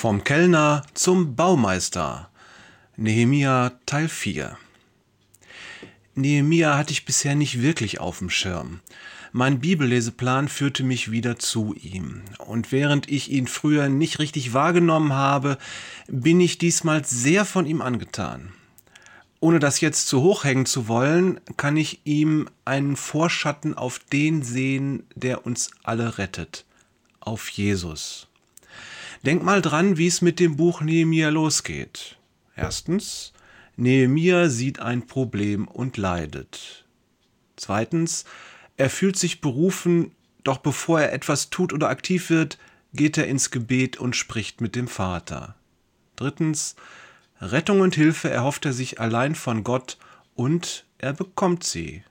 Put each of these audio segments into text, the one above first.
Vom Kellner zum Baumeister. Nehemia Teil 4. Nehemia hatte ich bisher nicht wirklich auf dem Schirm. Mein Bibelleseplan führte mich wieder zu ihm. Und während ich ihn früher nicht richtig wahrgenommen habe, bin ich diesmal sehr von ihm angetan. Ohne das jetzt zu hoch hängen zu wollen, kann ich ihm einen Vorschatten auf den sehen, der uns alle rettet. Auf Jesus. Denk mal dran, wie es mit dem Buch Nehemia losgeht. Erstens, Nehemia sieht ein Problem und leidet. Zweitens, er fühlt sich berufen, doch bevor er etwas tut oder aktiv wird, geht er ins Gebet und spricht mit dem Vater. Drittens, Rettung und Hilfe erhofft er sich allein von Gott und er bekommt sie.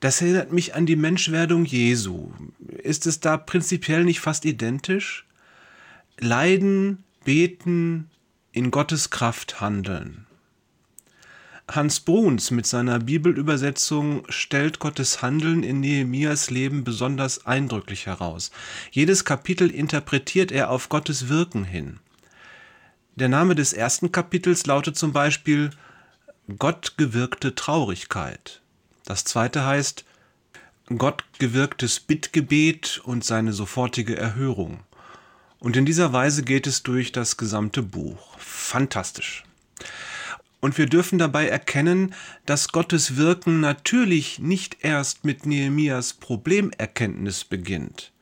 Das erinnert mich an die Menschwerdung Jesu. Ist es da prinzipiell nicht fast identisch? Leiden, beten, in Gottes Kraft handeln. Hans Bruns mit seiner Bibelübersetzung stellt Gottes Handeln in Nehemias Leben besonders eindrücklich heraus. Jedes Kapitel interpretiert er auf Gottes Wirken hin. Der Name des ersten Kapitels lautet zum Beispiel Gott gewirkte Traurigkeit. Das zweite heißt Gott gewirktes Bittgebet und seine sofortige Erhörung. Und in dieser Weise geht es durch das gesamte Buch. Fantastisch. Und wir dürfen dabei erkennen, dass Gottes Wirken natürlich nicht erst mit Nehemias Problemerkenntnis beginnt.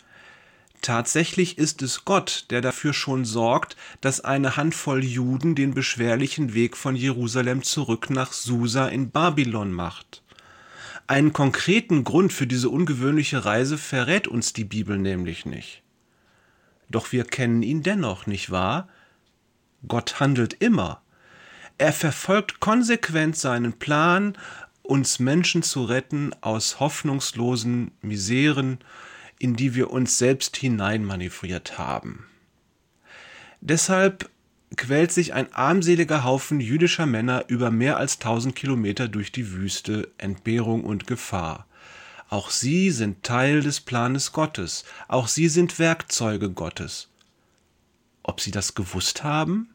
Tatsächlich ist es Gott, der dafür schon sorgt, dass eine Handvoll Juden den beschwerlichen Weg von Jerusalem zurück nach Susa in Babylon macht. Einen konkreten Grund für diese ungewöhnliche Reise verrät uns die Bibel nämlich nicht. Doch wir kennen ihn dennoch, nicht wahr? Gott handelt immer. Er verfolgt konsequent seinen Plan, uns Menschen zu retten aus hoffnungslosen Miseren, in die wir uns selbst hineinmanövriert haben. Deshalb quält sich ein armseliger Haufen jüdischer Männer über mehr als tausend Kilometer durch die Wüste, Entbehrung und Gefahr. Auch sie sind Teil des Planes Gottes, auch sie sind Werkzeuge Gottes. Ob sie das gewusst haben?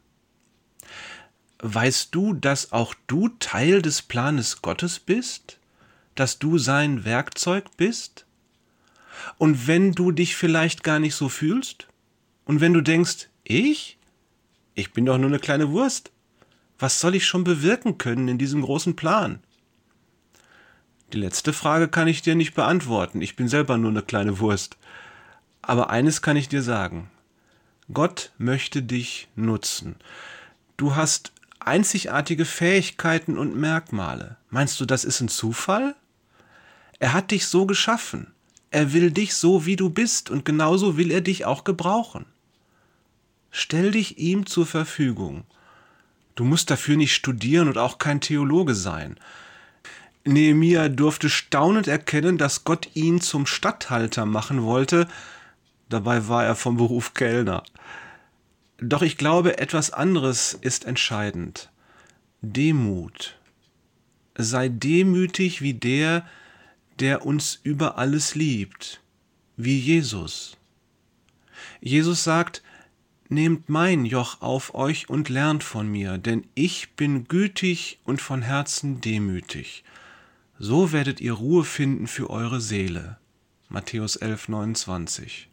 Weißt du, dass auch du Teil des Planes Gottes bist? Dass du sein Werkzeug bist? Und wenn du dich vielleicht gar nicht so fühlst? Und wenn du denkst, ich? Ich bin doch nur eine kleine Wurst. Was soll ich schon bewirken können in diesem großen Plan? Die letzte Frage kann ich dir nicht beantworten. Ich bin selber nur eine kleine Wurst. Aber eines kann ich dir sagen. Gott möchte dich nutzen. Du hast einzigartige Fähigkeiten und Merkmale. Meinst du, das ist ein Zufall? Er hat dich so geschaffen. Er will dich so, wie du bist, und genauso will er dich auch gebrauchen. Stell dich ihm zur Verfügung. Du musst dafür nicht studieren und auch kein Theologe sein. Nehemia durfte staunend erkennen, dass Gott ihn zum Statthalter machen wollte, dabei war er vom Beruf Kellner. Doch ich glaube, etwas anderes ist entscheidend. Demut. Sei demütig wie der, der uns über alles liebt, wie Jesus. Jesus sagt, Nehmt mein Joch auf euch und lernt von mir, denn ich bin gütig und von Herzen demütig so werdet ihr Ruhe finden für eure Seele. Matthäus 11, 29.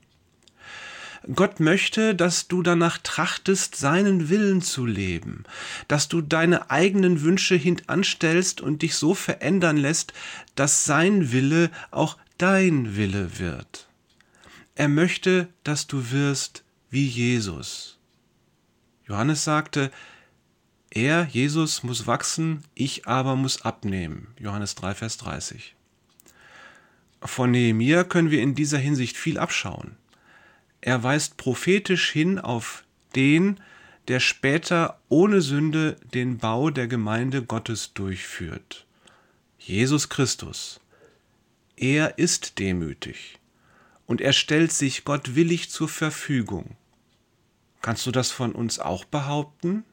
Gott möchte, dass du danach trachtest, seinen Willen zu leben, dass du deine eigenen Wünsche hintanstellst und dich so verändern lässt, dass sein Wille auch dein Wille wird. Er möchte, dass du wirst wie Jesus. Johannes sagte, er, Jesus, muss wachsen, ich aber muss abnehmen. Johannes 3, Vers 30. Von Nehemia können wir in dieser Hinsicht viel abschauen. Er weist prophetisch hin auf den, der später ohne Sünde den Bau der Gemeinde Gottes durchführt. Jesus Christus. Er ist demütig und er stellt sich Gott willig zur Verfügung. Kannst du das von uns auch behaupten?